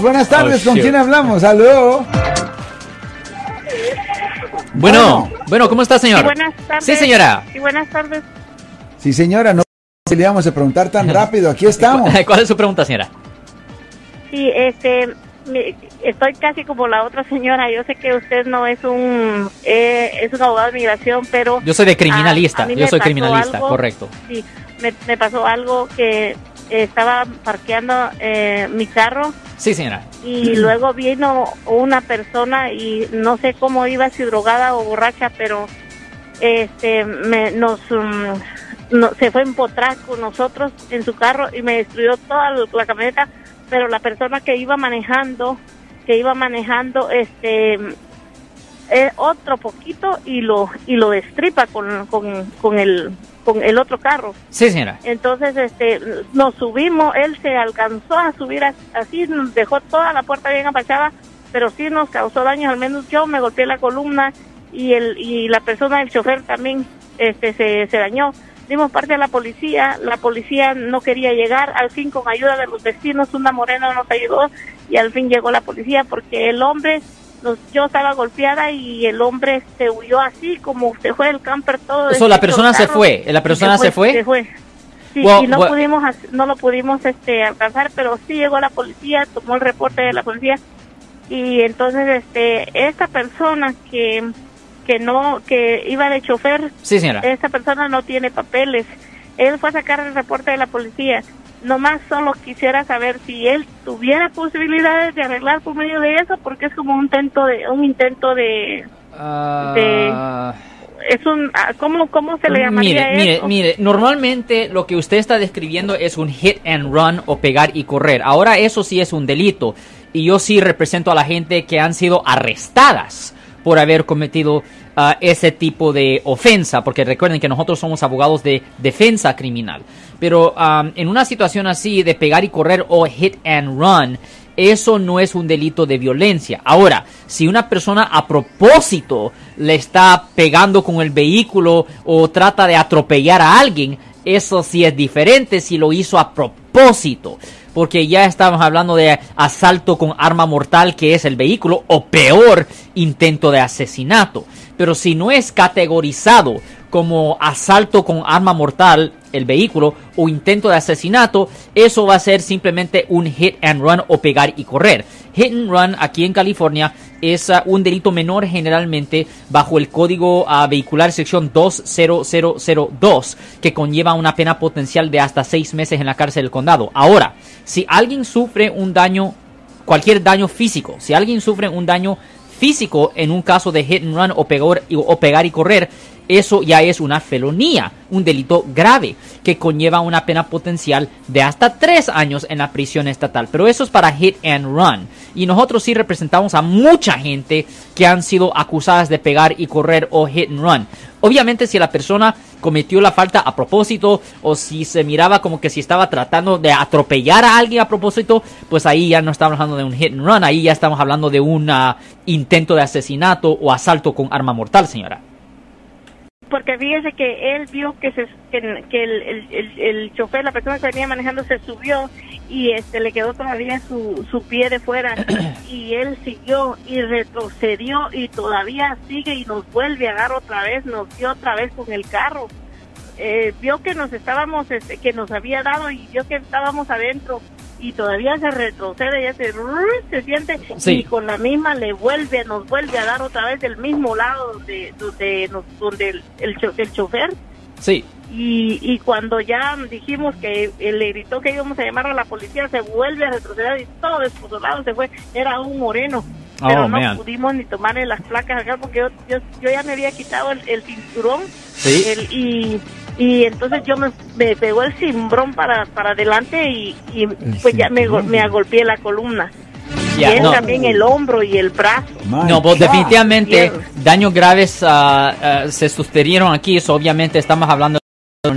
Buenas tardes, ¿con quién hablamos? Aló. Bueno, bueno, ¿cómo está, señor? Sí, buenas tardes. Sí, señora. Sí, buenas tardes. Sí, señora, no le íbamos a preguntar tan rápido, aquí estamos. ¿Cuál es su pregunta, señora? Sí, este, estoy casi como la otra señora. Yo sé que usted no es un eh, es un abogado de migración, pero Yo soy de criminalista, a- a mí yo soy criminalista, algo- correcto. Sí, me, me pasó algo que estaba parqueando eh, mi carro Sí, señora. y luego vino una persona y no sé cómo iba, si drogada o borracha, pero este me, nos no- se fue a empotrar con nosotros en su carro y me destruyó toda la camioneta, pero la persona que iba manejando, que iba manejando este eh, otro poquito y lo y lo destripa con, con, con el con el otro carro. Sí, señora. Entonces, este, nos subimos, él se alcanzó a subir as- así, nos dejó toda la puerta bien apachada, pero sí nos causó daño, al menos yo me golpeé la columna y el y la persona del chofer también este se, se dañó. Dimos parte a la policía, la policía no quería llegar, al fin con ayuda de los vecinos, una morena nos ayudó y al fin llegó la policía porque el hombre, nos, yo estaba golpeada y el hombre se huyó así como se fue el camper todo. So, la persona se fue, la persona se fue. Se fue. Sí, Well, y no well- pudimos no lo pudimos este alcanzar, pero sí llegó la policía, tomó el reporte de la policía y entonces este esta persona que que no que iba de chofer, Sí, señora. esta persona no tiene papeles. Él fue a sacar el reporte de la policía. Nomás solo quisiera saber si él tuviera posibilidades de arreglar por medio de eso, porque es como un intento de un intento de Ah, es un ah, cómo cómo se le llamaría Mire, mire, eso? mire, normalmente lo que usted está describiendo es un hit and run o pegar y correr. Ahora eso sí es un delito y yo sí represento a la gente que han sido arrestadas por haber cometido ah, ese tipo de ofensa, porque recuerden que nosotros somos abogados de defensa criminal. Pero en una situación así de pegar y correr o hit and run, eso no es un delito de violencia. Ahora, si una persona a propósito le está pegando con el vehículo o trata de atropellar a alguien, eso sí es diferente si lo hizo a propósito. Porque ya estamos hablando de asalto con arma mortal, que es el vehículo, o peor, intento de asesinato. Pero si no es categorizado como asalto con arma mortal, el vehículo, o intento de asesinato, eso va a ser simplemente un hit and run o pegar y correr. Hit and run aquí en California es ah, un delito menor generalmente bajo el código ah, vehicular sección 20002 que conlleva una pena potencial de hasta seis meses en la cárcel del condado. Ahora, si alguien sufre un daño, cualquier daño físico, si alguien sufre un daño físico en un caso de hit and run o pegar, o pegar y correr, eso ya es una felonía, un delito grave que conlleva una pena potencial de hasta tres años en la prisión estatal. Pero eso es para hit and run. Y nosotros sí representamos a mucha gente que han sido acusadas de pegar y correr o hit and run. Obviamente si la persona cometió la falta a propósito o si se miraba como que si estaba tratando de atropellar a alguien a propósito, pues ahí ya no estamos hablando de un hit and run, ahí ya estamos hablando de un ah, intento de asesinato o asalto con arma mortal, señora. Porque fíjese que él vio que se que, que el, el, el, el chofer la persona que venía manejando se subió y este le quedó todavía su, su pie de fuera y él siguió y retrocedió y todavía sigue y nos vuelve a dar otra vez nos dio otra vez con el carro. Eh, vio que nos estábamos este, que nos había dado y vio que estábamos adentro y todavía se retrocede ya se se siente Sí. y con la misma le vuelve nos vuelve a dar otra vez del mismo lado donde donde donde el, el, cho- el chofer Sí. y, y cuando ya dijimos que le gritó que íbamos a llamar a la policía se vuelve a retroceder y todo desconsolado se fue era un moreno pero Oh, no man. pudimos ni tomarle las placas acá porque yo, yo, yo ya me había quitado el, el cinturón Sí. el- y, y entonces yo me, me pegó el cimbrón para, para adelante y, y pues ya me, me agolpeé la columna. Y él no. también el hombro y el brazo. My No, pues definitivamente daños graves ah, se sucedieron aquí. Eso obviamente estamos hablando de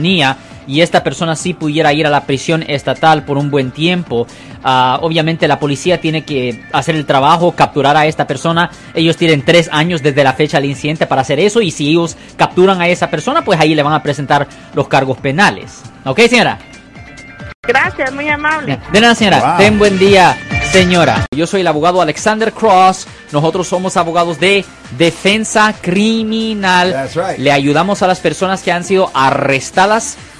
y esta persona sí pudiera ir a la prisión estatal por un buen tiempo. Ah, obviamente la policía tiene que hacer el trabajo, capturar a esta persona. Ellos tienen tres años desde la fecha del incidente para hacer eso y si ellos capturan a esa persona, pues ahí le van a presentar los cargos penales. ¿Ok, señora? Gracias, muy amable. De nada, señora. Wow. Ten buen día. Señora, yo soy el abogado Alexander Cross. Nosotros somos abogados de defensa criminal. That's right. Le ayudamos a las personas que han sido arrestadas